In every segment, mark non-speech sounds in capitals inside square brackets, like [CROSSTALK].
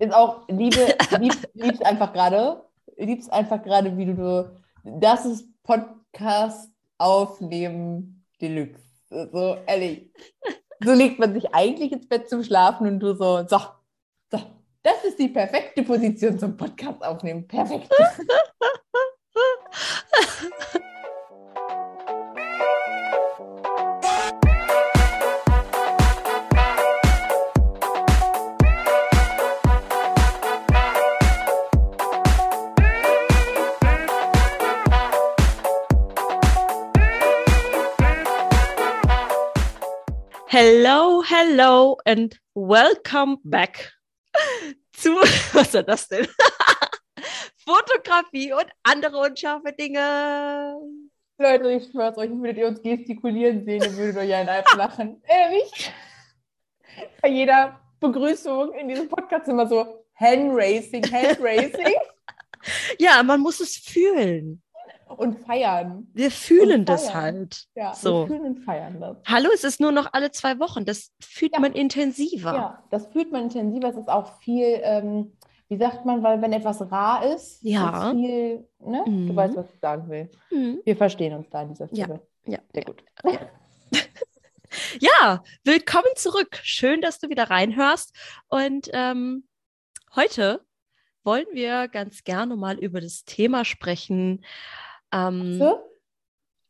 Ist auch, Liebe, [LAUGHS] lieb, liebst einfach gerade, liebst einfach gerade, wie du, das ist Podcast aufnehmen Deluxe. So, ehrlich. So legt man sich eigentlich ins Bett zum Schlafen und du so, so, so, das ist die perfekte Position zum Podcast aufnehmen. Perfekt. [LAUGHS] Hello, hello and welcome back [LAUGHS] zu, [LAUGHS] was ist das denn? [LAUGHS] Fotografie und andere unscharfe Dinge. Leute, ich schwör's euch, würdet ihr uns gestikulieren sehen, dann würdet ihr ja einfach lachen. Ehrlich? Bei jeder Begrüßung in diesem Podcast immer so Handracing, Handracing. ja, man muss es fühlen und feiern. Wir fühlen das halt. Ja, so. wir fühlen und feiern das. Hallo, es ist nur noch alle zwei Wochen. Das fühlt Ja. man intensiver. Ja, das fühlt man intensiver. Es ist auch viel, ähm, wie sagt man, weil wenn etwas rar ist, Ja. ist viel, ne? Mhm. Du weißt, was ich sagen will. Mhm. Wir verstehen uns da an dieser Ja. Stelle. Ja. Sehr gut. [LAUGHS] Ja, willkommen zurück. Schön, dass du wieder reinhörst. Und ähm, heute wollen wir ganz gerne mal über das Thema sprechen. Ähm, So?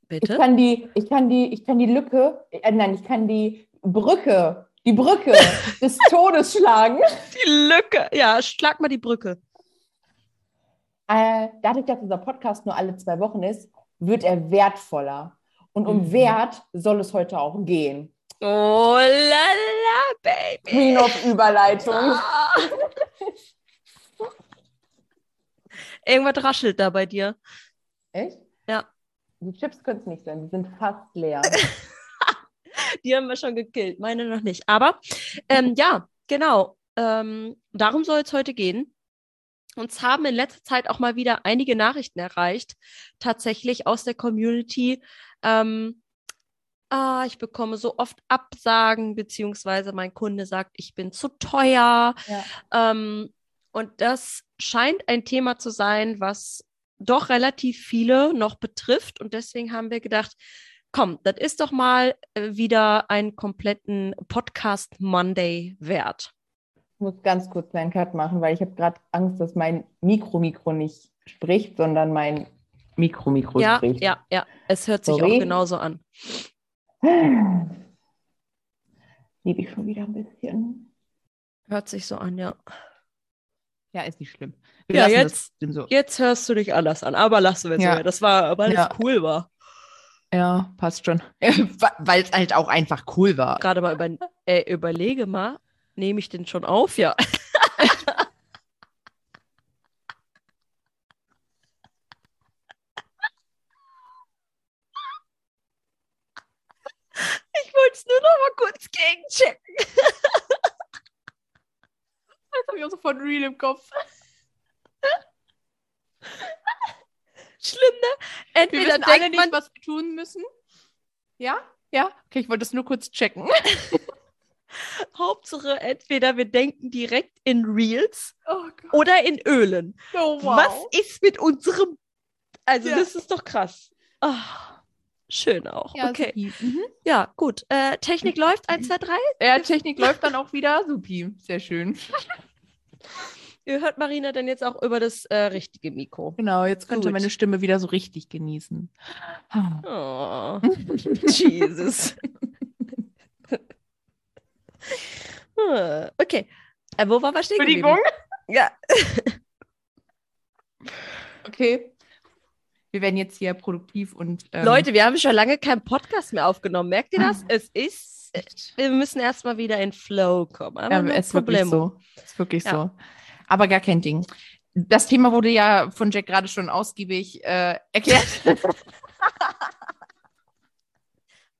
Ich bitte? kann die, ich kann die, ich kann die Lücke, äh, nein, ich kann die Brücke, die Brücke [LAUGHS] des Todes schlagen. Die Lücke. Ja, schlag mal die Brücke. Äh, dadurch, dass unser Podcast nur alle zwei Wochen ist, wird er wertvoller. Und um Mhm. Wert soll es heute auch gehen. Oh la la, baby. Queen of Überleitung. Ah. [LAUGHS] Irgendwas raschelt da bei dir. Echt? Ja. Die Chips können es nicht sein, die sind fast leer. [LAUGHS] Die haben wir schon gekillt, meine noch nicht. Aber ähm, ja, genau. Ähm, darum soll es heute gehen. Uns haben in letzter Zeit auch mal wieder einige Nachrichten erreicht, tatsächlich aus der Community. Ähm, ah, ich bekomme so oft Absagen, beziehungsweise mein Kunde sagt, ich bin zu teuer. Ja. Ähm, und das scheint ein Thema zu sein, was doch relativ viele noch betrifft. Und deswegen haben wir gedacht, komm, das ist doch mal äh, wieder einen kompletten Podcast Monday wert. Ich muss ganz kurz einen Cut machen, weil ich habe gerade Angst, dass mein Mikro-Mikro nicht spricht, sondern mein Mikro-Mikro Ja, spricht. ja, ja. Es hört sich Sorry. auch genauso an. Liebe ich schon wieder ein bisschen. Hört sich so an, ja. Ja, ist nicht schlimm. Wir Ja, jetzt- so. Jetzt hörst du dich anders an, aber lassen wir es Ja. so. Das war, weil Ja. es cool war. Ja, passt schon. [LAUGHS] Weil es halt auch einfach cool war. Gerade mal über, äh, überlege mal, nehme ich den schon auf? Ja. [LAUGHS] Ich wollte es nur noch mal kurz gegenchecken. Ich auch sofort Real im Kopf. Schlimm, ne? Wir Entweder wissen alle nicht, was wir tun müssen. Ja? Ja? Okay, ich wollte es nur kurz checken. [LAUGHS] Hauptsache, entweder wir denken direkt in Reels Oh oder in Ölen. Oh, Was ist mit unserem. Also, Ja. das ist doch krass. Ah, schön auch. Ja, okay. Mhm. Ja, gut. Äh, Technik läuft. 1, 2, 3. Ja, Technik läuft dann auch wieder. Supi. Sehr schön. [LAUGHS] Ihr hört Marina dann jetzt auch über das äh, richtige Mikro. Genau, jetzt könnt ihr Gut. meine Stimme wieder so richtig genießen. Oh, [LAUGHS] Jesus. Okay. Äh, wo waren wir stehen Entschuldigung. Ja. Okay. Wir werden jetzt hier produktiv und. ähm, Leute, wir haben schon lange keinen Podcast mehr aufgenommen. Merkt ihr Ah. das? Es ist. Wir müssen erstmal wieder in Flow kommen. Aber Ja, ist wirklich problemo. so. Ist wirklich Ja. so. Aber gar kein Ding. Das Thema wurde ja von Jack gerade schon ausgiebig äh, erklärt. [LAUGHS]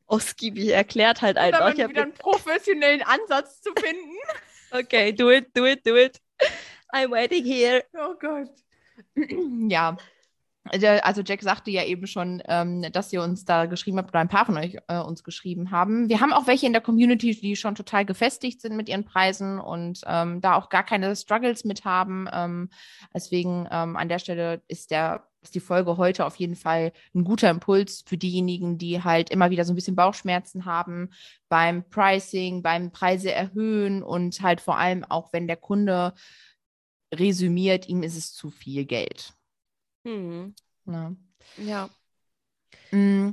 Ausgiebig erklärt halt einfach. mal Ich wieder einen professionellen Ansatz zu finden. [LAUGHS] Okay, do it, do it, do it. I'm waiting here. Oh Gott. [CLEARS THROAT] ja. Also Jack sagte ja eben schon, ähm, dass ihr uns da geschrieben habt oder ein paar von euch äh, uns geschrieben haben. Wir haben auch welche in der Community, die schon total gefestigt sind mit ihren Preisen und ähm, da auch gar keine Struggles mit haben. Ähm, deswegen ähm, an der Stelle ist der ist die Folge heute auf jeden Fall ein guter Impuls für diejenigen, die halt immer wieder so ein bisschen Bauchschmerzen haben beim Pricing, beim Preise erhöhen und halt vor allem auch, wenn der Kunde resümiert, ihm ist es zu viel Geld. Hm. Ja. Ja. Mm,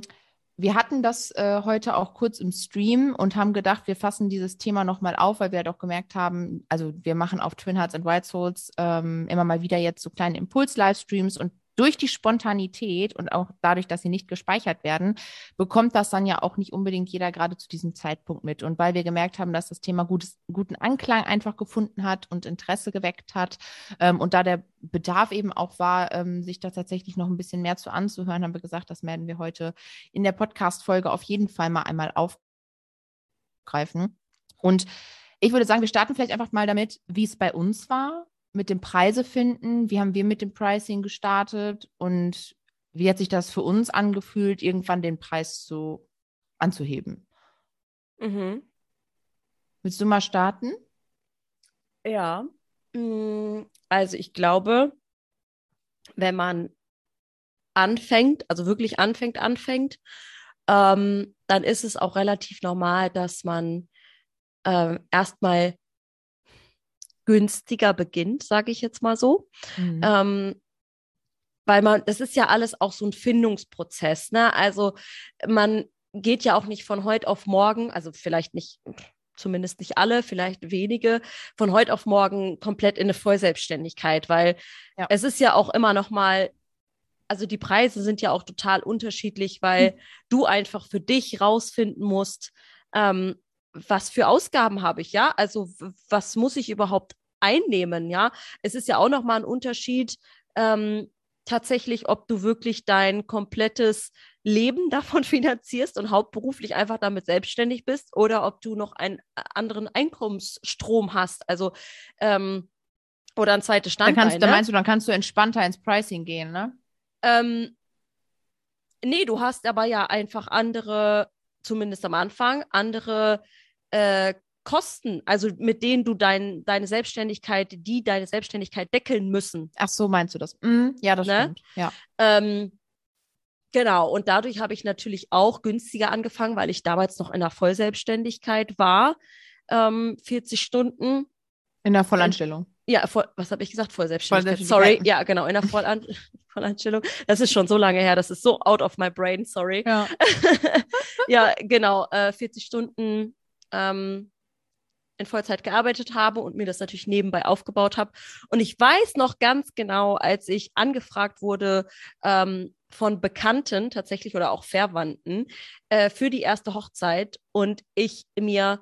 Wir hatten das äh, heute auch kurz im Stream und haben gedacht, wir fassen dieses Thema nochmal auf, weil wir halt auch gemerkt haben, also wir machen auf Twin Hearts and White Souls ähm, immer mal wieder jetzt so kleine Impuls-Livestreams und durch die Spontanität und auch dadurch, dass sie nicht gespeichert werden, bekommt das dann ja auch nicht unbedingt jeder gerade zu diesem Zeitpunkt mit. Und weil wir gemerkt haben, dass das Thema gutes, guten Anklang einfach gefunden hat und Interesse geweckt hat ähm, und da der Bedarf eben auch war, ähm, sich da tatsächlich noch ein bisschen mehr zu anzuhören, haben wir gesagt, das werden wir heute in der Podcast-Folge auf jeden Fall mal einmal aufgreifen. Und ich würde sagen, wir starten vielleicht einfach mal damit, wie es bei uns war mit dem Preise finden. Wie haben wir mit dem Pricing gestartet und wie hat sich das für uns angefühlt, irgendwann den Preis so anzuheben? Mhm. Willst du mal starten? Ja. Mm, Also ich glaube, wenn man anfängt, also wirklich anfängt, anfängt, ähm, dann ist es auch relativ normal, dass man ähm, erstmal günstiger beginnt, sage ich jetzt mal so. Mhm. Ähm, weil man, das ist ja alles auch so ein Findungsprozess, ne? Also man geht ja auch nicht von heute auf morgen, also vielleicht nicht, zumindest nicht alle, vielleicht wenige, von heute auf morgen komplett in eine Vollselbstständigkeit, weil Ja. es ist ja auch immer noch mal, also die Preise sind ja auch total unterschiedlich, weil du einfach für dich rausfinden musst, ähm, was für Ausgaben habe ich, ja? Also was muss ich überhaupt einnehmen, ja? Es ist ja auch noch mal ein Unterschied, ähm, tatsächlich, ob du wirklich dein komplettes Leben [LAUGHS] davon finanzierst und hauptberuflich einfach damit selbstständig bist oder ob du noch einen äh, anderen Einkommensstrom hast, also ähm, oder ein zweites Dann Standbein. kannst, dann ne? meinst du, dann kannst du entspannter ins Pricing gehen, ne? Ähm, nee, du hast aber ja einfach andere, zumindest am Anfang, andere äh, Kosten, also mit denen du dein, deine Selbstständigkeit, die deine Selbstständigkeit deckeln müssen. Ach so, meinst du das? Mhm, ja, das Ne? stimmt. Ja. Ähm, genau, und dadurch habe ich natürlich auch günstiger angefangen, weil ich damals noch in der Vollselbstständigkeit war. Ähm, 40 Stunden. In der Vollanstellung. Ja, voll, was habe ich gesagt? Vollselbstständigkeit. Vollselbstständigkeit. Sorry, ja, genau, in der Vollan [LAUGHS] Vollanstellung. Das ist schon so lange her, das ist so out of my brain, sorry. Ja. [LAUGHS] ja, genau, äh, 40 Stunden ähm, in Vollzeit gearbeitet habe und mir das natürlich nebenbei aufgebaut habe. Und ich weiß noch ganz genau, als ich angefragt wurde ähm, von Bekannten tatsächlich oder auch Verwandten äh, für die erste Hochzeit und ich mir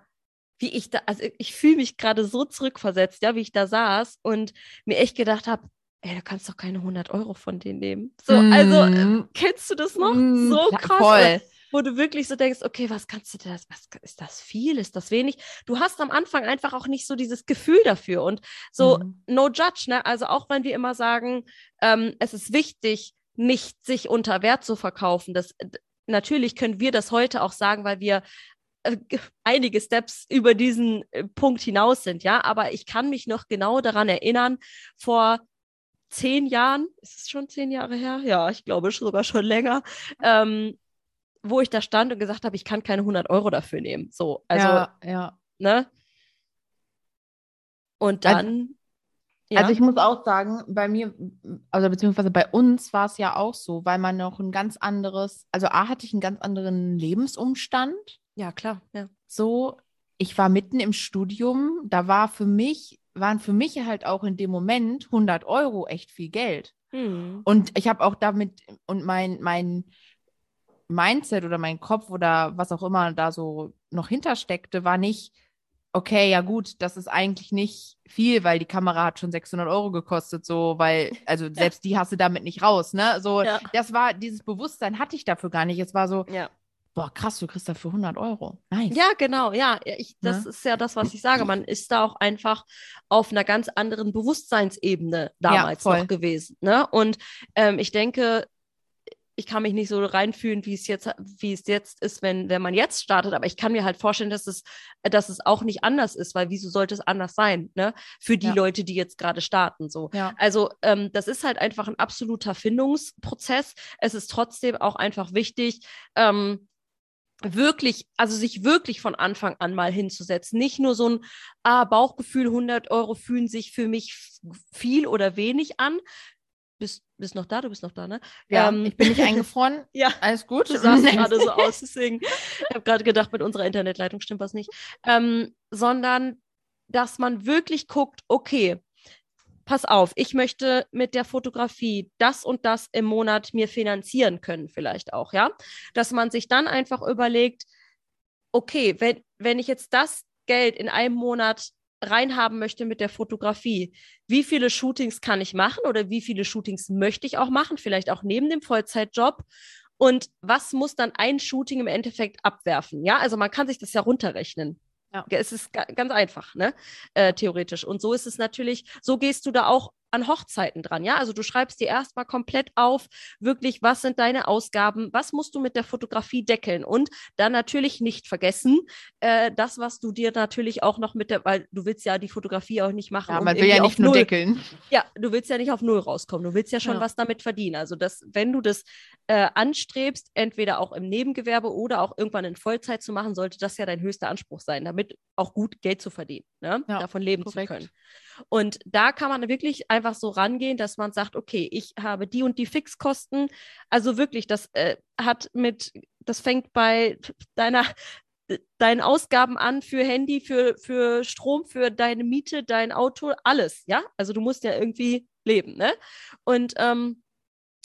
wie ich da, also ich fühle mich gerade so zurückversetzt, ja, wie ich da saß und mir echt gedacht habe, ey, du kannst doch keine 100 Euro von denen nehmen. So, also äh, Mhm. kennst du das noch? Mhm, so krass. Voll. Wo du wirklich so denkst, okay, was kannst du das, was ist das viel, ist das wenig? Du hast am Anfang einfach auch nicht so dieses Gefühl dafür und so Mhm. no judge, ne? Also auch wenn wir immer sagen, ähm, es ist wichtig, nicht sich unter Wert zu verkaufen. Das natürlich können wir das heute auch sagen, weil wir einige Steps über diesen äh, Punkt hinaus sind, ja. Aber ich kann mich noch genau daran erinnern, vor zehn Jahren, ist es schon zehn Jahre her? Ja, ich glaube sogar schon länger, ähm, wo ich da stand und gesagt habe, ich kann keine 100 Euro dafür nehmen. So, also, ja, ja. ne? Und Also- dann, ja. Also ich muss auch sagen, bei mir, also beziehungsweise bei uns war es ja auch so, weil man noch ein ganz anderes, also A hatte ich einen ganz anderen Lebensumstand. Ja, klar, ja. So, ich war mitten im Studium, da war für mich, waren für mich halt auch in dem Moment 100 Euro echt viel Geld. Hm. Und ich habe auch damit und mein, mein Mindset oder mein Kopf oder was auch immer da so noch hintersteckte, war nicht, okay, ja gut, das ist eigentlich nicht viel, weil die Kamera hat schon 600 Euro gekostet, so, weil, also [LAUGHS] selbst die hast du damit nicht raus, ne? So, Ja. das war, dieses Bewusstsein hatte ich dafür gar nicht. Es war so, Ja. Boah, krass, du kriegst dafür 100 Euro. Nice. Ja, genau, ja. Ich, das Ne? ist ja das, was ich sage. Man ist da auch einfach auf einer ganz anderen Bewusstseinsebene damals voll. noch gewesen. Ne? Und ähm, ich denke, ich kann mich nicht so reinfühlen, wie es jetzt, wie es jetzt ist, wenn, wenn man jetzt startet, aber ich kann mir halt vorstellen, dass es, dass es auch nicht anders ist, weil wieso sollte es anders sein, ne? Für die Ja. Leute, die jetzt gerade starten. So. Ja. Also ähm, das ist halt einfach ein absoluter Findungsprozess. Es ist trotzdem auch einfach wichtig, ähm, wirklich, also sich wirklich von Anfang an mal hinzusetzen. Nicht nur so ein ah, Bauchgefühl, 100 Euro fühlen sich für mich viel oder wenig an. Bist, bist noch da? Du bist noch da, ne? Ja, Ähm, ich bin nicht eingefroren. [LAUGHS] Ja. Alles gut. Du sahst [LAUGHS] gerade so aus, deswegen. Ich habe gerade gedacht, mit unserer Internetleitung stimmt was nicht. Ähm, sondern, dass man wirklich guckt, okay, pass auf, ich möchte mit der Fotografie das und das im Monat mir finanzieren können, vielleicht auch, ja. Dass man sich dann einfach überlegt, okay, wenn, wenn ich jetzt das Geld in einem Monat reinhaben möchte mit der Fotografie, wie viele Shootings kann ich machen oder wie viele Shootings möchte ich auch machen, vielleicht auch neben dem Vollzeitjob und was muss dann ein Shooting im Endeffekt abwerfen? Ja, also man kann sich das ja runterrechnen. Ja. Es ist ga ganz einfach, ne? Äh, theoretisch. Und so ist es natürlich, so gehst du da auch an Hochzeiten dran, ja? Also du schreibst dir erstmal komplett auf, wirklich, was sind deine Ausgaben, was musst du mit der Fotografie deckeln und dann natürlich nicht vergessen, äh, das, was du dir natürlich auch noch mit der, weil du willst ja die Fotografie auch nicht machen. Ja, man will ja nicht nur Null deckeln. ja, du willst ja nicht auf Null rauskommen. Du willst ja schon Ja. was damit verdienen. Also, dass, wenn du das äh, anstrebst, entweder auch im Nebengewerbe oder auch irgendwann in Vollzeit zu machen, sollte das ja dein höchster Anspruch sein, damit auch gut Geld zu verdienen, ne? Ja, davon leben korrekt. zu können. Und da kann man wirklich einfach so rangehen, dass man sagt, okay, ich habe die und die Fixkosten. Also wirklich, das äh, hat mit, das fängt bei deiner deinen Ausgaben an für Handy, für, für Strom, für deine Miete, dein Auto, alles, ja? Also du musst ja irgendwie leben, ne? Und ähm,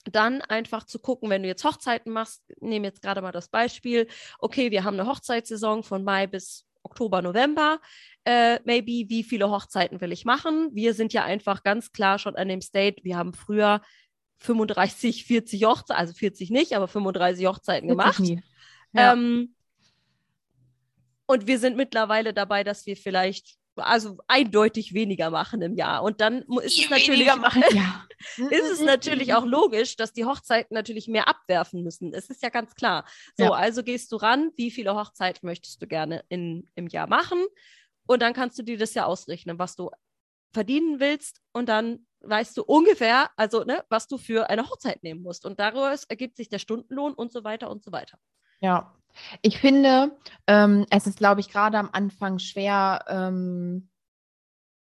dann einfach zu gucken, wenn du jetzt Hochzeiten machst, nehme jetzt gerade mal das Beispiel, okay, wir haben eine Hochzeitssaison von Mai bis Oktober, November, äh, maybe, wie viele Hochzeiten will ich machen? Wir sind ja einfach ganz klar schon an dem State, wir haben früher 35, 40 Hochzeiten, also 40 nicht, aber 35 Hochzeiten gemacht. Ja. Ähm, und wir sind mittlerweile dabei, dass wir vielleicht also eindeutig weniger machen im Jahr. Und dann ist es natürlich, Weniger machen. Ja. Ist es natürlich auch logisch, dass die Hochzeiten natürlich mehr abwerfen müssen. Es ist ja ganz klar. So, Ja. also gehst du ran, wie viele Hochzeiten möchtest du gerne in, im Jahr machen? Und dann kannst du dir das ja ausrechnen, was du verdienen willst. Und dann weißt du ungefähr, also ne, was du für eine Hochzeit nehmen musst. Und daraus ergibt sich der Stundenlohn und so weiter und so weiter. Ja, ich finde, ähm, es ist, glaube ich, gerade am Anfang schwer, ähm,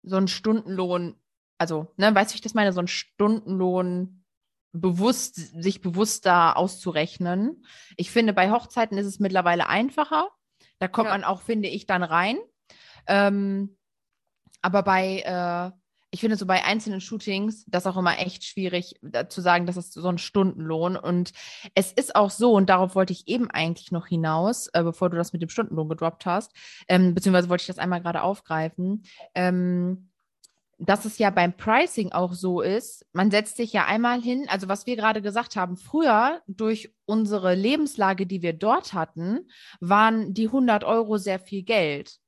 so einen Stundenlohn, also, ne, weißt du, wie ich das meine, so einen Stundenlohn bewusst, sich bewusst da auszurechnen. Ich finde, bei Hochzeiten ist es mittlerweile einfacher. Da kommt Ja. man auch, finde ich, dann rein. Ähm, aber bei, äh, ich finde so bei einzelnen Shootings, das auch immer echt schwierig da zu sagen, das ist so ein Stundenlohn. Und es ist auch so, und darauf wollte ich eben eigentlich noch hinaus, äh, bevor du das mit dem Stundenlohn gedroppt hast, ähm, beziehungsweise wollte ich das einmal gerade aufgreifen, ähm, dass es ja beim Pricing auch so ist, man setzt sich ja einmal hin, also was wir gerade gesagt haben, früher durch unsere Lebenslage, die wir dort hatten, waren die 100 Euro sehr viel Geld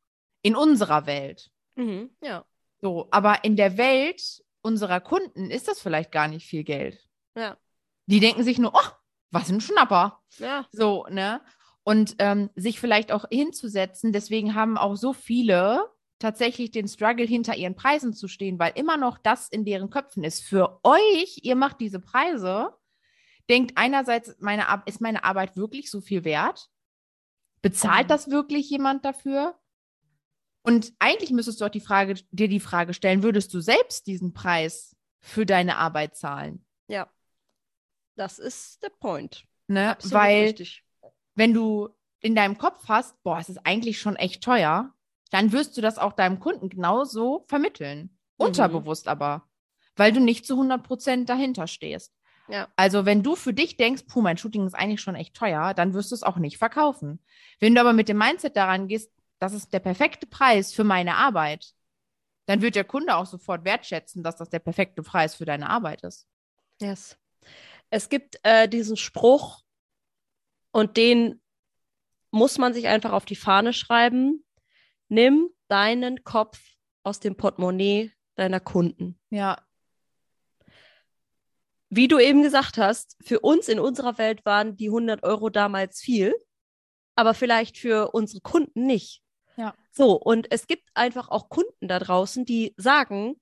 in unserer Welt. Mhm, ja. So, aber in der Welt unserer Kunden ist das vielleicht gar nicht viel Geld. Ja. Die denken sich nur, oh, was ein Schnapper. Ja. So, ne? Und ähm, sich vielleicht auch hinzusetzen. Deswegen haben auch so viele tatsächlich den Struggle, hinter ihren Preisen zu stehen, weil immer noch das in deren Köpfen ist. Für euch, ihr macht diese Preise, denkt einerseits, meine Ar ist meine Arbeit wirklich so viel wert? Bezahlt Mhm. das wirklich jemand dafür? Und eigentlich müsstest du auch die Frage, dir die Frage stellen, würdest du selbst diesen Preis für deine Arbeit zahlen? Ja. Das ist der Point. Ne? Absolut Weil richtig. wenn du in deinem Kopf hast, boah, es ist eigentlich schon echt teuer, dann wirst du das auch deinem Kunden genauso vermitteln. Mhm. Unterbewusst aber. Weil du nicht zu 100 Prozent dahinter stehst. Ja. Also wenn du für dich denkst, puh, mein Shooting ist eigentlich schon echt teuer, dann wirst du es auch nicht verkaufen. Wenn du aber mit dem Mindset daran gehst, das ist der perfekte Preis für meine Arbeit, dann wird der Kunde auch sofort wertschätzen, dass das der perfekte Preis für deine Arbeit ist. Yes. Es gibt äh, diesen Spruch und den muss man sich einfach auf die Fahne schreiben, nimm deinen Kopf aus dem Portemonnaie deiner Kunden. Ja, Wie du eben gesagt hast, für uns in unserer Welt waren die 100 Euro damals viel, aber vielleicht für unsere Kunden nicht. Ja. So, und es gibt einfach auch Kunden da draußen, die sagen,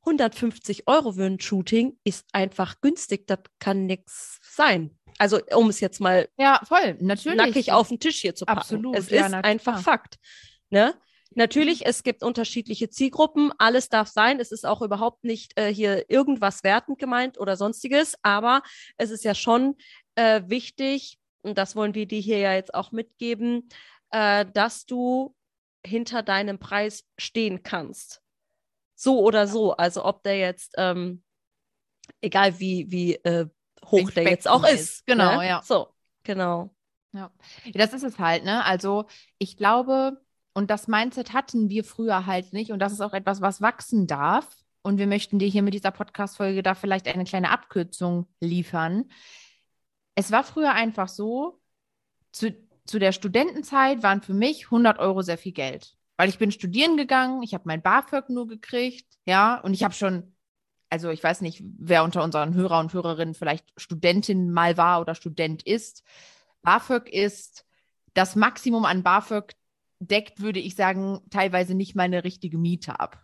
150 Euro für ein Shooting ist einfach günstig, das kann nichts sein. Also, um es jetzt mal ja, voll, natürlich. nackig auf den Tisch hier zu packen. Absolut, Es ja, ist einfach klar. Fakt. Ne? Natürlich, es gibt unterschiedliche Zielgruppen, alles darf sein. Es ist auch überhaupt nicht äh, hier irgendwas wertend gemeint oder sonstiges, aber es ist ja schon äh, wichtig, und das wollen wir dir hier ja jetzt auch mitgeben, äh, dass du hinter deinem Preis stehen kannst. So oder so. Also ob der jetzt, ähm, egal wie, wie äh, hoch der jetzt auch ist. ist. Genau, ne? ja. So, genau. Ja, das ist es halt, ne? Also ich glaube, und das Mindset hatten wir früher halt nicht. Und das ist auch etwas, was wachsen darf. Und wir möchten dir hier mit dieser Podcast-Folge da vielleicht eine kleine Abkürzung liefern. Es war früher einfach so, zu, zu der Studentenzeit waren für mich 100 Euro sehr viel Geld. Weil ich bin studieren gegangen, ich habe mein BAföG nur gekriegt, ja, und ich habe schon, also ich weiß nicht, wer unter unseren Hörer und Hörerinnen vielleicht Studentin mal war oder Student ist. BAföG ist das Maximum an BAföG deckt, würde ich sagen, teilweise nicht meine richtige Miete ab.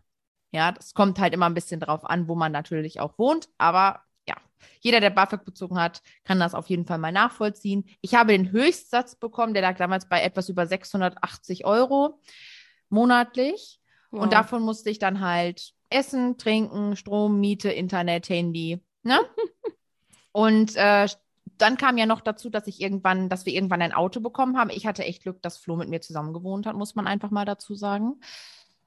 Ja, das kommt halt immer ein bisschen drauf an, wo man natürlich auch wohnt, aber ja, jeder, der BAföG bezogen hat, kann das auf jeden Fall mal nachvollziehen. Ich habe den Höchstsatz bekommen, der lag damals bei etwas über 680 Euro monatlich. Wow. Und davon musste ich dann halt essen, trinken, Strom, Miete, Internet, Handy. Ne? [LAUGHS] Und äh, dann kam ja noch dazu, dass ich irgendwann, dass wir irgendwann ein Auto bekommen haben. Ich hatte echt Glück, dass Flo mit mir zusammen gewohnt hat, muss man einfach mal dazu sagen.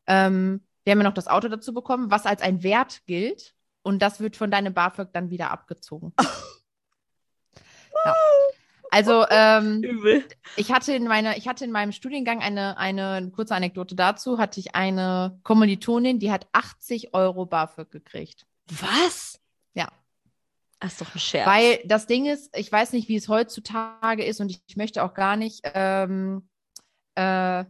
Ähm, wir haben ja noch das Auto dazu bekommen, was als ein Wert gilt. Und das wird von deinem BAföG dann wieder abgezogen. [LAUGHS] ja. Also, ähm, ich hatte in meiner, ich hatte in meinem Studiengang eine, eine kurze Anekdote dazu, hatte ich eine Kommilitonin, die hat 80 Euro BAföG gekriegt. Was? Ja. Das ist doch ein Scherz. Weil das Ding ist, ich weiß nicht, wie es heutzutage ist und ich, ich möchte auch gar nicht, ähm, äh,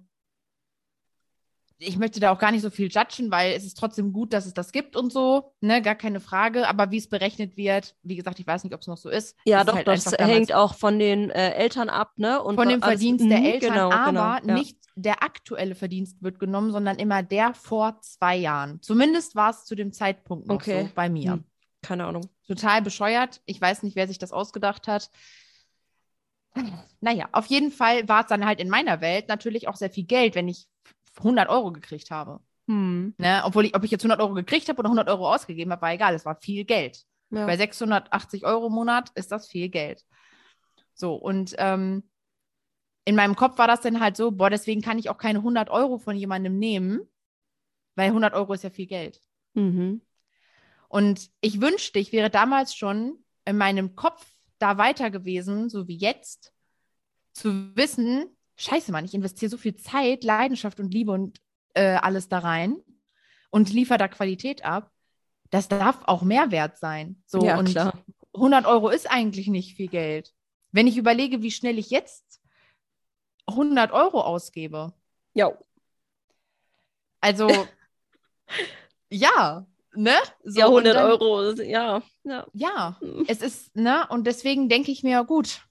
ich möchte da auch gar nicht so viel judgen, weil es ist trotzdem gut, dass es das gibt und so, ne, gar keine Frage. Aber wie es berechnet wird, wie gesagt, ich weiß nicht, ob es noch so ist. ja, ist doch, halt das hängt auch von den äh, Eltern ab, ne? Und von dem alles- Verdienst der Mhm, Eltern, genau, aber genau, ja. nicht der aktuelle Verdienst wird genommen, sondern immer der vor zwei Jahren. Zumindest war es zu dem Zeitpunkt noch Okay. so bei mir. Hm. Keine Ahnung. Total bescheuert. Ich weiß nicht, wer sich das ausgedacht hat. Naja, auf jeden Fall war es dann halt in meiner Welt natürlich auch sehr viel Geld, wenn ich 100 Euro gekriegt habe. Hm. Ne? Obwohl ich, ob ich jetzt 100 Euro gekriegt habe oder 100 Euro ausgegeben habe, war egal. Es war viel Geld. Ja. Bei 680 Euro im Monat ist das viel Geld. So, und ähm, in meinem Kopf war das dann halt so, boah, deswegen kann ich auch keine 100 Euro von jemandem nehmen, weil 100 Euro ist ja viel Geld. Mhm. Und ich wünschte, ich wäre damals schon in meinem Kopf da weiter gewesen, so wie jetzt, zu wissen, scheiße, Mann, ich investiere so viel Zeit, Leidenschaft und Liebe und äh, alles da rein und liefere da Qualität ab. Das darf auch Mehrwert sein. So, ja, und klar. 100 Euro ist eigentlich nicht viel Geld. Wenn ich überlege, wie schnell ich jetzt 100 Euro ausgebe. [LAUGHS] Ja. Also, ja, ne? So, ja, und 100 dann- Euro, ja. ja. Ja, Hm. es ist, ne? Und deswegen denke ich mir, gut.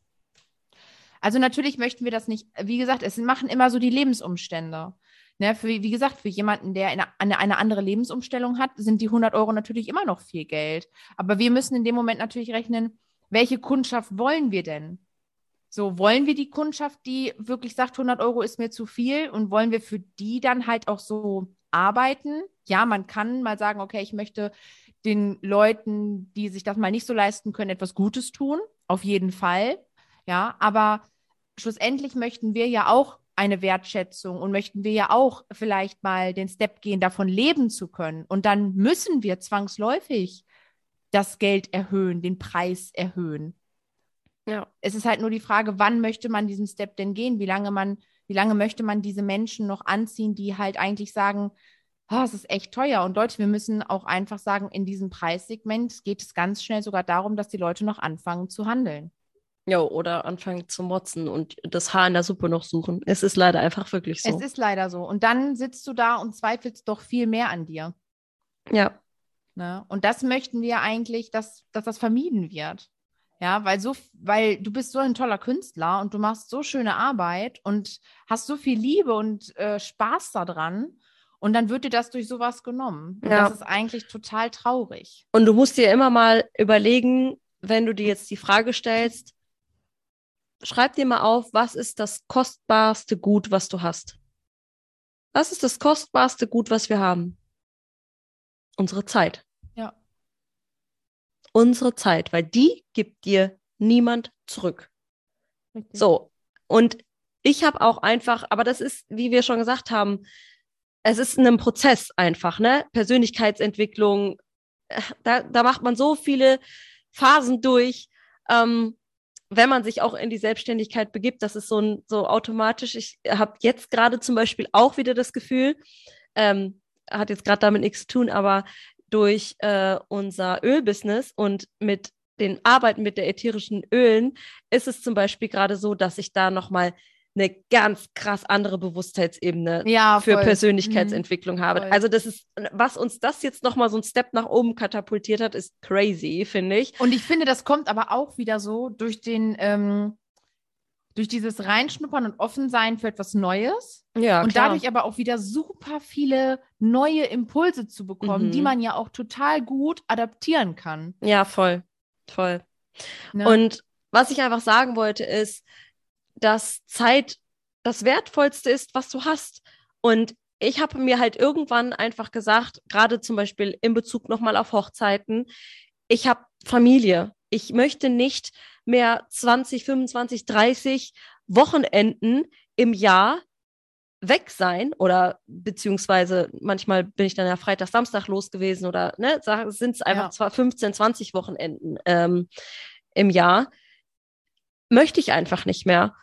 Also natürlich möchten wir das nicht, wie gesagt, es machen immer so die Lebensumstände. Ne, für, wie gesagt, für jemanden, der eine, eine, eine andere Lebensumstellung hat, sind die 100 Euro natürlich immer noch viel Geld. Aber wir müssen in dem Moment natürlich rechnen, welche Kundschaft wollen wir denn? So, wollen wir die Kundschaft, die wirklich sagt, 100 Euro ist mir zu viel und wollen wir für die dann halt auch so arbeiten? Ja, man kann mal sagen, okay, ich möchte den Leuten, die sich das mal nicht so leisten können, etwas Gutes tun. Auf jeden Fall. Ja, aber schlussendlich möchten wir ja auch eine Wertschätzung und möchten wir ja auch vielleicht mal den Step gehen, davon leben zu können. Und dann müssen wir zwangsläufig das Geld erhöhen, den Preis erhöhen. Ja. Es ist halt nur die Frage, wann möchte man diesen Step denn gehen? Wie lange man, wie lange möchte man diese Menschen noch anziehen, die halt eigentlich sagen, oh, es ist echt teuer. Und Leute, wir müssen auch einfach sagen, in diesem Preissegment geht es ganz schnell sogar darum, dass die Leute noch anfangen zu handeln. Jo, oder anfangen zu motzen und das Haar in der Suppe noch suchen. Es ist leider einfach wirklich so. Es ist leider so. Und dann sitzt du da und zweifelst doch viel mehr an dir. ja, Ne? Und das möchten wir eigentlich, dass, dass das vermieden wird. Ja, weil so, weil du bist so ein toller Künstler und du machst so schöne Arbeit und hast so viel Liebe und äh, Spaß daran. Und dann wird dir das durch sowas genommen. Ja. das ist eigentlich total traurig. Und du musst dir immer mal überlegen, wenn du dir jetzt die Frage stellst, schreib dir mal auf, was ist das kostbarste Gut, was du hast? Was ist das kostbarste Gut, was wir haben? Unsere Zeit. Unsere Zeit, weil die gibt dir niemand zurück. Richtig. So. Und ich habe auch einfach, aber das ist, wie wir schon gesagt haben, es ist ein Prozess einfach, ne? Persönlichkeitsentwicklung, äh, da, da macht man so viele Phasen durch. Ähm, wenn man sich auch in die Selbstständigkeit begibt, das ist so, ein, so automatisch. Ich habe jetzt gerade zum Beispiel auch wieder das Gefühl, ähm, hat jetzt gerade damit nichts zu tun, aber durch äh, unser Ölbusiness und mit den Arbeiten mit der ätherischen Ölen ist es zum Beispiel gerade so, dass ich da nochmal eine ganz krass andere Bewusstheitsebene ja, für. Persönlichkeitsentwicklung habe. voll. Also das ist, was uns das jetzt nochmal so ein Step nach oben katapultiert hat, ist crazy, finde ich. Und ich finde, das kommt aber auch wieder so durch den, ähm, durch dieses Reinschnuppern und Offensein für etwas Neues. Ja, und klar. dadurch aber auch wieder super viele neue Impulse zu bekommen, Mhm. die man ja auch total gut adaptieren kann. Ja, voll. Voll. Ne? Und was ich einfach sagen wollte, ist, dass Zeit das Wertvollste ist, was du hast. Und ich habe mir halt irgendwann einfach gesagt, gerade zum Beispiel in Bezug nochmal auf Hochzeiten, ich habe Familie. Ich möchte nicht mehr 20, 25, 30 Wochenenden im Jahr weg sein oder beziehungsweise manchmal bin ich dann ja Freitag, Samstag los gewesen oder ne, sind es einfach Ja. zwar 15, 20 Wochenenden ähm, im Jahr. Möchte ich einfach nicht mehr,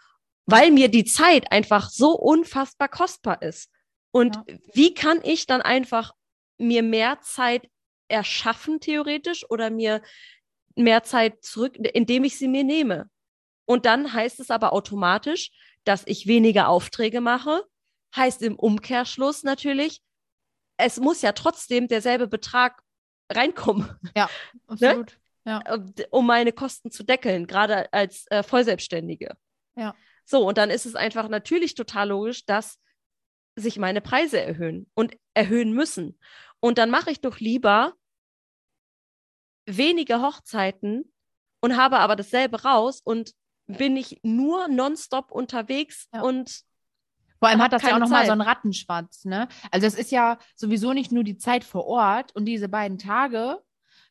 weil mir die Zeit einfach so unfassbar kostbar ist. Und Ja. wie kann ich dann einfach mir mehr Zeit erschaffen, theoretisch, oder mir mehr Zeit zurück, indem ich sie mir nehme? Und dann heißt es aber automatisch, dass ich weniger Aufträge mache. Heißt im Umkehrschluss natürlich, es muss ja trotzdem derselbe Betrag reinkommen, [LAUGHS] Absolut. um meine Kosten zu deckeln, gerade als äh, Vollselbstständige. Ja. So, und dann ist es einfach natürlich total logisch, dass sich meine Preise erhöhen und erhöhen müssen. Und dann mache ich doch lieber wenige Hochzeiten und habe aber dasselbe raus und bin ich nur nonstop unterwegs Ja. und Vor allem hat das ja auch nochmal so einen Rattenschwanz, ne? Also es ist ja sowieso nicht nur die Zeit vor Ort und diese beiden Tage,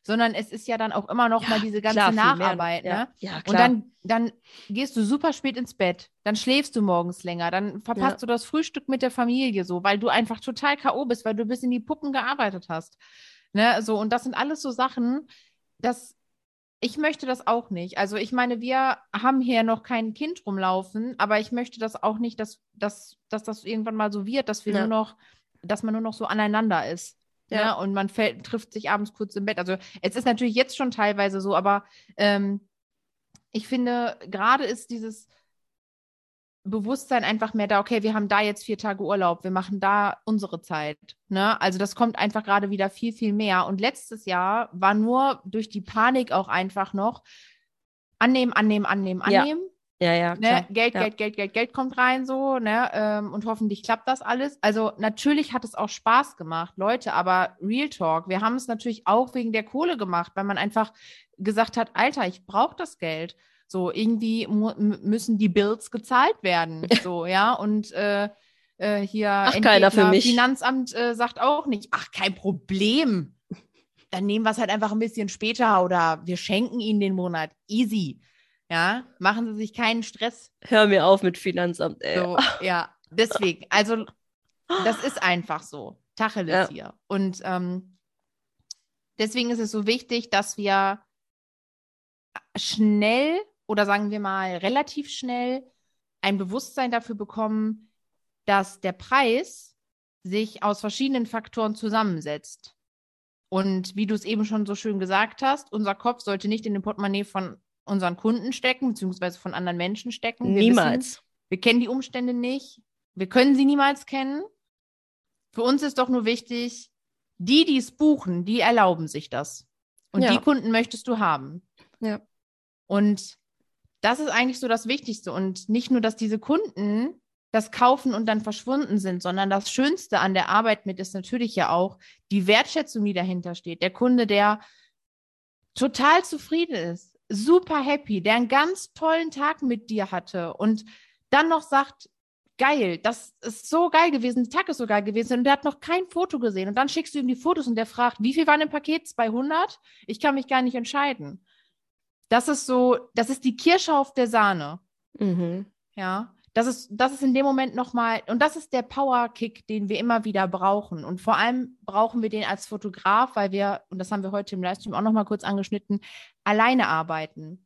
sondern es ist ja dann auch immer noch mal diese ganze klar, mehr. Nacharbeit, ja. ne? Ja, Und klar. dann, dann gehst du super spät ins Bett, dann schläfst du morgens länger, dann verpasst Ja. du das Frühstück mit der Familie so, weil du einfach total K.O. bist, weil du bis in die Puppen gearbeitet hast. Ne? So, und das sind alles so Sachen, dass ich möchte das auch nicht. Also ich meine, wir haben hier noch kein Kind rumlaufen, aber ich möchte das auch nicht, dass, dass, dass das irgendwann mal so wird, dass wir Ja. nur noch, dass man nur noch so aneinander ist. Ja. Ne? Und man fällt, trifft sich abends kurz im Bett. Also es ist natürlich jetzt schon teilweise so, aber ähm, ich finde, gerade ist dieses Bewusstsein einfach mehr da, okay, wir haben da jetzt vier Tage Urlaub, wir machen da unsere Zeit. Ne? Also das kommt einfach gerade wieder viel, viel mehr. Und letztes Jahr war nur durch die Panik auch einfach noch annehmen, annehmen, annehmen, Ja, annehmen. ja, ja, klar. Ne? Geld, Ja. Geld, Geld, Geld, Geld kommt rein so, ne? Ähm, und hoffentlich klappt das alles. Also natürlich hat es auch Spaß gemacht, Leute, aber Real Talk, wir haben es natürlich auch wegen der Kohle gemacht, weil man einfach gesagt hat, Alter, ich brauche das Geld. So, irgendwie müssen die Bills gezahlt werden. [LAUGHS] So, ja. Und äh, äh, hier Ach, keiner für mich. Finanzamt äh, sagt auch nicht, ach, kein Problem. Dann nehmen wir es halt einfach ein bisschen später oder wir schenken ihnen den Monat. Easy. Ja, machen Sie sich keinen Stress. Hör mir auf mit Finanzamt, ey. So, ja, deswegen. Also, das ist einfach so. Tacheles Ja. hier. Und ähm, deswegen ist es so wichtig, dass wir schnell oder sagen wir mal relativ schnell ein Bewusstsein dafür bekommen, dass der Preis sich aus verschiedenen Faktoren zusammensetzt. Und wie du es eben schon so schön gesagt hast, unser Kopf sollte nicht in dem Portemonnaie von unseren Kunden stecken, beziehungsweise von anderen Menschen stecken. Wir Niemals. Wissen, wir kennen die Umstände nicht. Wir können sie niemals kennen. Für uns ist doch nur wichtig, die, die es buchen, die erlauben sich das. Und Ja. die Kunden möchtest du haben. Ja. Und das ist eigentlich so das Wichtigste. Und nicht nur, dass diese Kunden das kaufen und dann verschwunden sind, sondern das Schönste an der Arbeit mit ist natürlich ja auch die Wertschätzung, die dahinter steht. Der Kunde, der total zufrieden ist, super happy, der einen ganz tollen Tag mit dir hatte und dann noch sagt, geil, das ist so geil gewesen, der Tag ist so geil gewesen und der hat noch kein Foto gesehen und dann schickst du ihm die Fotos und der fragt, wie viel waren im Paket? 200? Ich kann mich gar nicht entscheiden. Das ist so, das ist die Kirsche auf der Sahne. Mhm. Ja, das ist, das ist in dem Moment nochmal, und das ist der Power-Kick, den wir immer wieder brauchen. Und vor allem brauchen wir den als Fotograf, weil wir, und das haben wir heute im Livestream auch nochmal kurz angeschnitten, alleine arbeiten.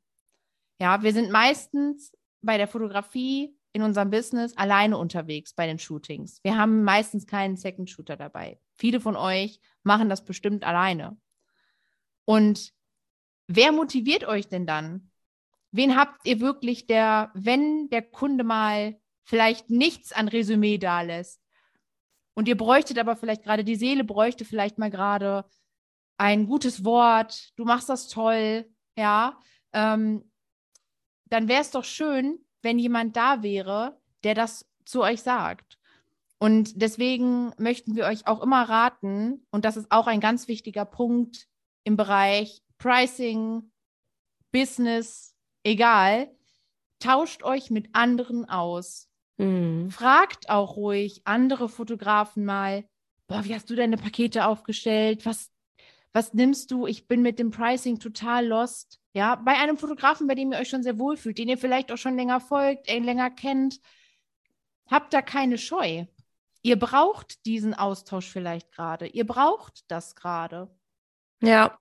Ja, wir sind meistens bei der Fotografie in unserem Business alleine unterwegs bei den Shootings. Wir haben meistens keinen Second Shooter dabei. Viele von euch machen das bestimmt alleine. Und wer motiviert euch denn dann? Wen habt ihr wirklich, der, wenn der Kunde mal vielleicht nichts an Resümee da lässt und ihr bräuchtet aber vielleicht gerade, die Seele bräuchte vielleicht mal gerade ein gutes Wort, du machst das toll, ja, ähm, dann wäre es doch schön, wenn jemand da wäre, der das zu euch sagt. Und deswegen möchten wir euch auch immer raten, und das ist auch ein ganz wichtiger Punkt im Bereich Pricing, Business, egal, tauscht euch mit anderen aus. Mhm. Fragt auch ruhig andere Fotografen mal, boah, wie hast du deine Pakete aufgestellt? Was, was nimmst du? Ich bin mit dem Pricing total lost. Ja, bei einem Fotografen, bei dem ihr euch schon sehr wohl fühlt, den ihr vielleicht auch schon länger folgt, äh, länger kennt, habt da keine Scheu. Ihr braucht diesen Austausch vielleicht gerade. Ihr braucht das gerade. Ja,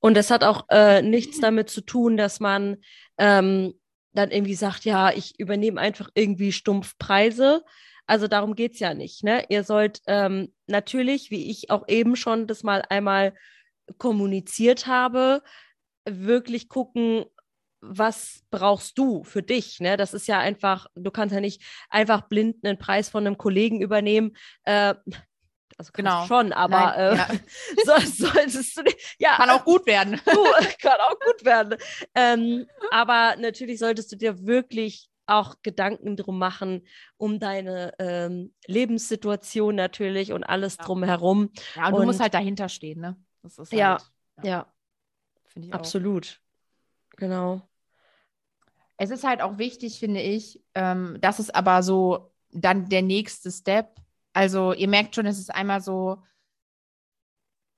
und es hat auch äh, nichts damit zu tun, dass man ähm, dann irgendwie sagt, ja, ich übernehme einfach irgendwie stumpf Preise. Also darum geht's ja nicht. Ne? Ihr sollt ähm, natürlich, wie ich auch eben schon das mal einmal kommuniziert habe, wirklich gucken, was brauchst du für dich? Ne? Das ist ja einfach, du kannst ja nicht einfach blind einen Preis von einem Kollegen übernehmen. Äh, also Genau. du schon, aber Nein, äh, ja. [LAUGHS] so, solltest du nicht. Ja, Kann auch gut werden. [LAUGHS] du, kann auch gut werden. Ähm, aber natürlich solltest du dir wirklich auch Gedanken drum machen, um deine ähm, Lebenssituation natürlich und alles Ja. drumherum. Ja, und, du Und- musst halt dahinter stehen, ne? Das ist Ja, halt, Ja, finde ich auch. absolut. Genau. Es ist halt auch wichtig, finde ich, ähm, das ist aber so dann der nächste Step. Also ihr merkt schon, es ist einmal so,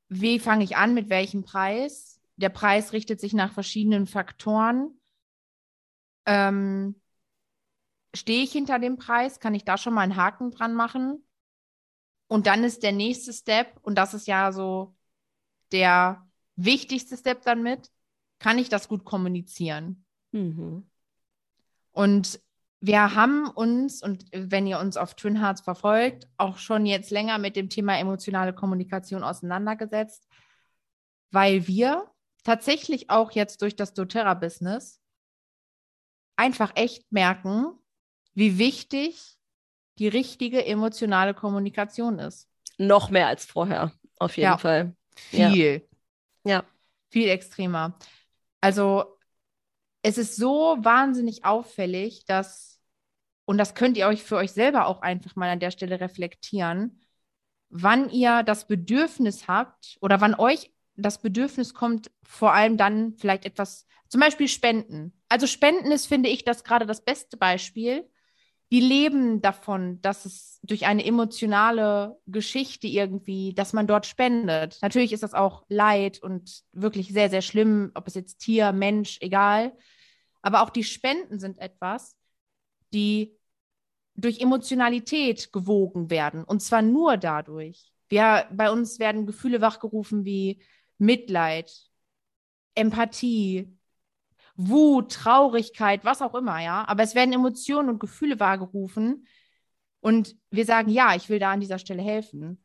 wie fange ich an, mit welchem Preis? Der Preis richtet sich nach verschiedenen Faktoren. Ähm, stehe ich hinter dem Preis? Kann ich da schon mal einen Haken dran machen? Und dann ist der nächste Step, und das ist ja so der wichtigste Step dann mit, kann ich das gut kommunizieren? Mhm. Und wir haben uns, und wenn ihr uns auf Twin Hearts verfolgt, auch schon jetzt länger mit dem Thema emotionale Kommunikation auseinandergesetzt, weil wir tatsächlich auch jetzt durch das doTERRA-Business einfach echt merken, wie wichtig die richtige emotionale Kommunikation ist. Noch mehr als vorher, auf jeden Ja. Fall. Ja. Viel. Ja. Viel extremer. Also es ist so wahnsinnig auffällig, dass, und das könnt ihr euch für euch selber auch einfach mal an der Stelle reflektieren, wann ihr das Bedürfnis habt oder wann euch das Bedürfnis kommt, vor allem dann vielleicht etwas, zum Beispiel Spenden. Also Spenden ist, finde ich, das gerade das beste Beispiel. Die leben davon, dass es durch eine emotionale Geschichte irgendwie, dass man dort spendet. Natürlich ist das auch Leid und wirklich sehr, sehr schlimm, ob es jetzt Tier, Mensch, egal. Aber auch die Spenden sind etwas, die durch Emotionalität gewogen werden. Und zwar nur dadurch. Wir, bei uns werden Gefühle wachgerufen wie Mitleid, Empathie, Wut, Traurigkeit, was auch immer, ja. Aber es werden Emotionen und Gefühle wahrgerufen. Und wir sagen, ja, ich will da an dieser Stelle helfen.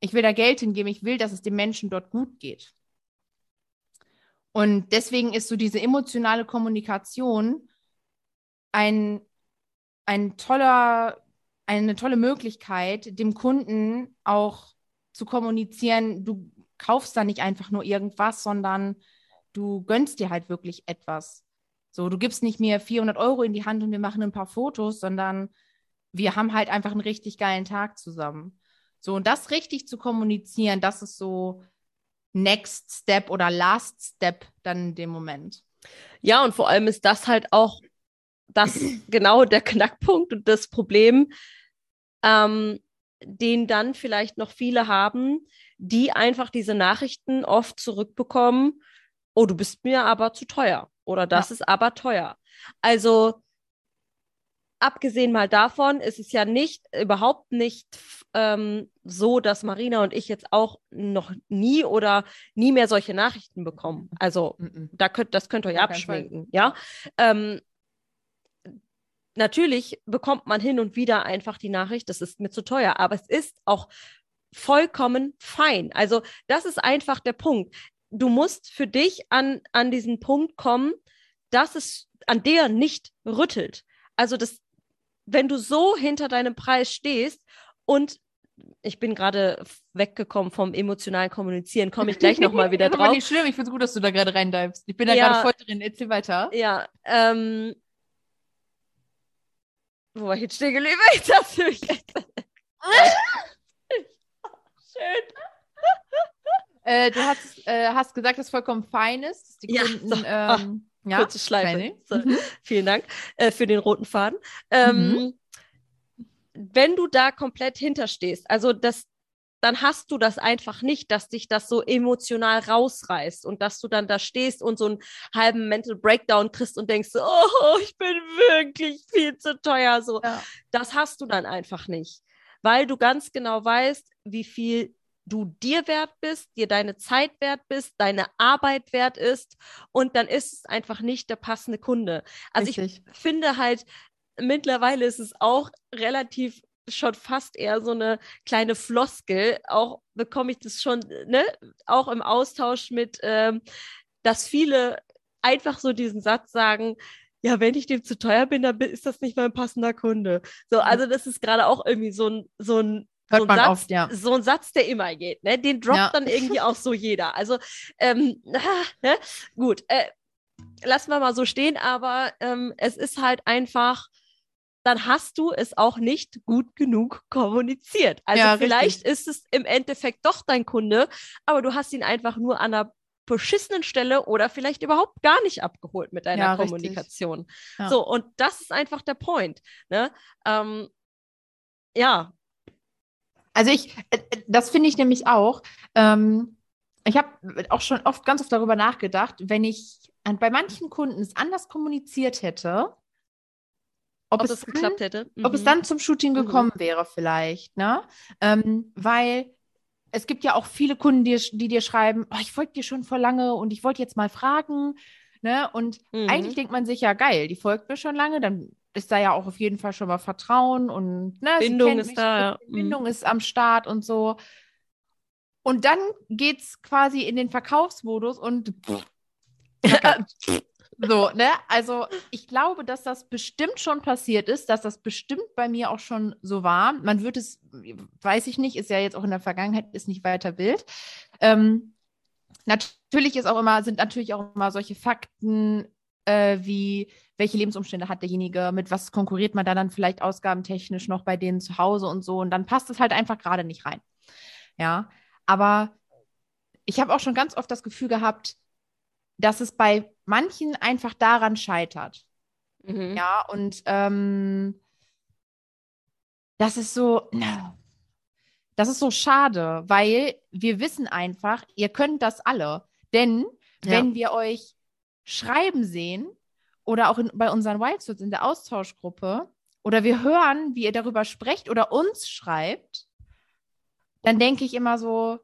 Ich will da Geld hingeben. Ich will, dass es dem Menschen dort gut geht. Und deswegen ist so diese emotionale Kommunikation ein, ein toller, eine tolle Möglichkeit, dem Kunden auch zu kommunizieren, du kaufst da nicht einfach nur irgendwas, sondern du gönnst dir halt wirklich etwas. So, du gibst nicht mir 400 Euro in die Hand und wir machen ein paar Fotos, sondern wir haben halt einfach einen richtig geilen Tag zusammen. So, und das richtig zu kommunizieren, das ist so Next Step oder Last Step dann in dem Moment. Ja, und vor allem ist das halt auch das genau der Knackpunkt und das Problem, ähm, den dann vielleicht noch viele haben, die einfach diese Nachrichten oft zurückbekommen, oh, du bist mir aber zu teuer oder das ja. ist aber teuer. Also abgesehen mal davon ist es ja nicht, überhaupt nicht ähm, so, dass Marina und ich jetzt auch noch nie oder nie mehr solche Nachrichten bekommen. Also da könnt, das könnt ihr ja abschminken, ja. Ähm, natürlich bekommt man hin und wieder einfach die Nachricht, das ist mir zu teuer, aber es ist auch vollkommen fein. Also das ist einfach der Punkt. Du musst für dich an, an diesen Punkt kommen, dass es an der nicht rüttelt. Also das, wenn du so hinter deinem Preis stehst und ich bin gerade weggekommen vom emotionalen Kommunizieren, komme ich gleich nochmal wieder [LAUGHS] drauf. Aber nicht schlimm, ich finde es gut, dass du da gerade reindives. Ich bin da ja, gerade voll drin, erzähl weiter. Ja, ähm, wo war ich jetzt stehen geblieben? [LAUGHS] Ich hab's mich Schön. Äh, du hast, äh, hast gesagt, dass es vollkommen fein ist, dass die ja, Kunden so. ähm, [LAUGHS] ja, kurze Schleife. So, mhm. Vielen Dank äh, für den roten Faden. Ähm, mhm. Wenn du da komplett hinterstehst, also das, dann hast du das einfach nicht, dass dich das so emotional rausreißt und dass du dann da stehst und so einen halben Mental Breakdown kriegst und denkst, [LAUGHS] oh, ich bin wirklich viel zu teuer. So, ja. das hast du dann einfach nicht, weil du ganz genau weißt, wie viel du dir wert bist, dir deine Zeit wert bist, deine Arbeit wert ist und dann ist es einfach nicht der passende Kunde. Also Richtig. ich finde halt, mittlerweile ist es auch relativ schon fast eher so eine kleine Floskel. Auch bekomme ich das schon, ne, auch im Austausch mit, ähm, dass viele einfach so diesen Satz sagen, ja, wenn ich dem zu teuer bin, dann ist das nicht mein passender Kunde. So, also das ist gerade auch irgendwie so ein, so ein so man Satz, oft, ja. So ein Satz, der immer geht, ne? Den droppt ja. dann irgendwie auch so jeder. Also, ähm, [LAUGHS] ne? gut, äh, lassen wir mal so stehen, aber ähm, es ist halt einfach, dann hast du es auch nicht gut genug kommuniziert. Also ja, vielleicht richtig. ist es im Endeffekt doch dein Kunde, aber du hast ihn einfach nur an einer beschissenen Stelle oder vielleicht überhaupt gar nicht abgeholt mit deiner ja, Kommunikation. Ja. So, und das ist einfach der Point. Ne? Ähm, ja, also ich, äh, äh, das finde ich nämlich auch. Ähm, ich habe auch schon oft ganz oft darüber nachgedacht, wenn ich bei manchen Kunden es anders kommuniziert hätte, ob, ob es, dann, geklappt hätte. Mhm. Ob es mhm. dann zum Shooting mhm. gekommen mhm. wäre, vielleicht. Ne? Ähm, weil es gibt ja auch viele Kunden, die, die dir schreiben, oh, ich folge dir schon vor lange und ich wollte jetzt mal fragen. Ne? Und mhm. eigentlich denkt man sich ja, geil, die folgt mir schon lange, dann ist da ja auch auf jeden Fall schon mal Vertrauen und ne, Bindung ist da. Bindung ist am Start und so. Und dann geht es quasi in den Verkaufsmodus und [LAUGHS] so, ne? Also ich glaube, dass das bestimmt schon passiert ist, dass das bestimmt bei mir auch schon so war. Man wird es, weiß ich nicht, ist ja jetzt auch in der Vergangenheit, ist nicht weiter wild. Ähm, natürlich ist auch immer, sind natürlich auch immer solche Fakten äh, wie welche Lebensumstände hat derjenige, mit was konkurriert man da dann vielleicht ausgabentechnisch noch bei denen zu Hause und so. Und dann passt es halt einfach gerade nicht rein. Ja, aber ich habe auch schon ganz oft das Gefühl gehabt, dass es bei manchen einfach daran scheitert. Mhm. Ja, und ähm, das ist so, das ist so schade, weil wir wissen einfach, ihr könnt das alle. Denn ja. wenn wir euch schreiben sehen oder auch in, bei unseren Wildsuits in der Austauschgruppe oder wir hören, wie ihr darüber sprecht oder uns schreibt, dann denke ich immer so,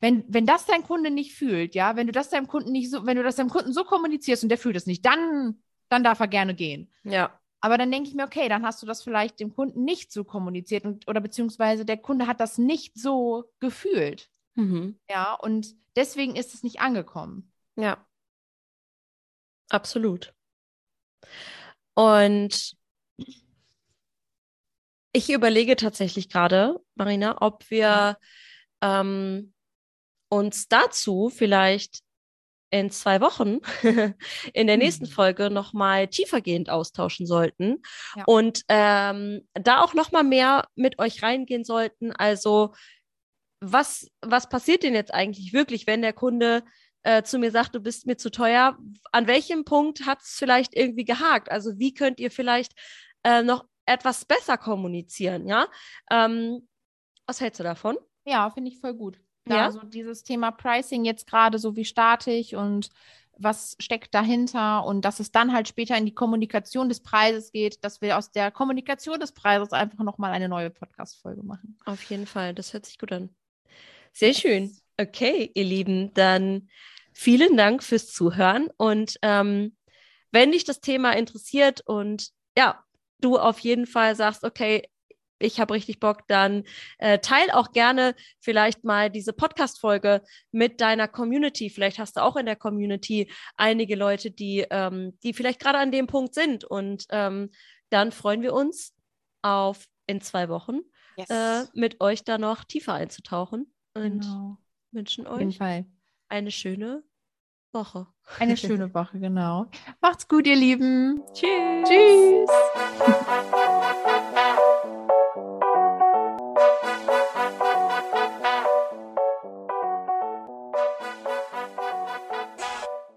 wenn, wenn das dein Kunde nicht fühlt, ja, wenn du das deinem Kunden nicht so, wenn du das deinem Kunden so kommunizierst und der fühlt es nicht, dann, dann darf er gerne gehen. Ja. Aber dann denke ich mir, okay, dann hast du das vielleicht dem Kunden nicht so kommuniziert und, oder beziehungsweise der Kunde hat das nicht so gefühlt. Mhm. Ja, und deswegen ist es nicht angekommen. Ja. Absolut. Und ich überlege tatsächlich gerade, Marina, ob wir ähm, uns dazu vielleicht in zwei Wochen [LAUGHS] in der nächsten Mhm. Folge nochmal tiefergehend austauschen sollten Ja. und ähm, da auch nochmal mehr mit euch reingehen sollten. Also was, was passiert denn jetzt eigentlich wirklich, wenn der Kunde äh, zu mir sagt, du bist mir zu teuer? An welchem Punkt hat es vielleicht irgendwie gehakt? Also wie könnt ihr vielleicht äh, noch etwas besser kommunizieren, ja? Ähm, was hältst du davon? Ja, finde ich voll gut. Da Ja? so dieses Thema Pricing jetzt gerade so wie starte ich und was steckt dahinter und dass es dann halt später in die Kommunikation des Preises geht, dass wir aus der Kommunikation des Preises einfach nochmal eine neue Podcast-Folge machen. Auf jeden Fall, das hört sich gut an. Sehr schön. Okay, ihr Lieben, dann vielen Dank fürs Zuhören. Und ähm, wenn dich das Thema interessiert und ja, du auf jeden Fall sagst, okay, ich habe richtig Bock, dann äh, teil auch gerne vielleicht mal diese Podcast-Folge mit deiner Community. Vielleicht hast du auch in der Community einige Leute, die, ähm, die vielleicht gerade an dem Punkt sind. Und ähm, dann freuen wir uns auf in zwei Wochen äh, mit euch da noch tiefer einzutauchen und genau. wünschen euch Fall. eine schöne Woche. Eine [LAUGHS] schöne Woche, genau. Macht's gut, ihr Lieben. Tschüss. Tschüss.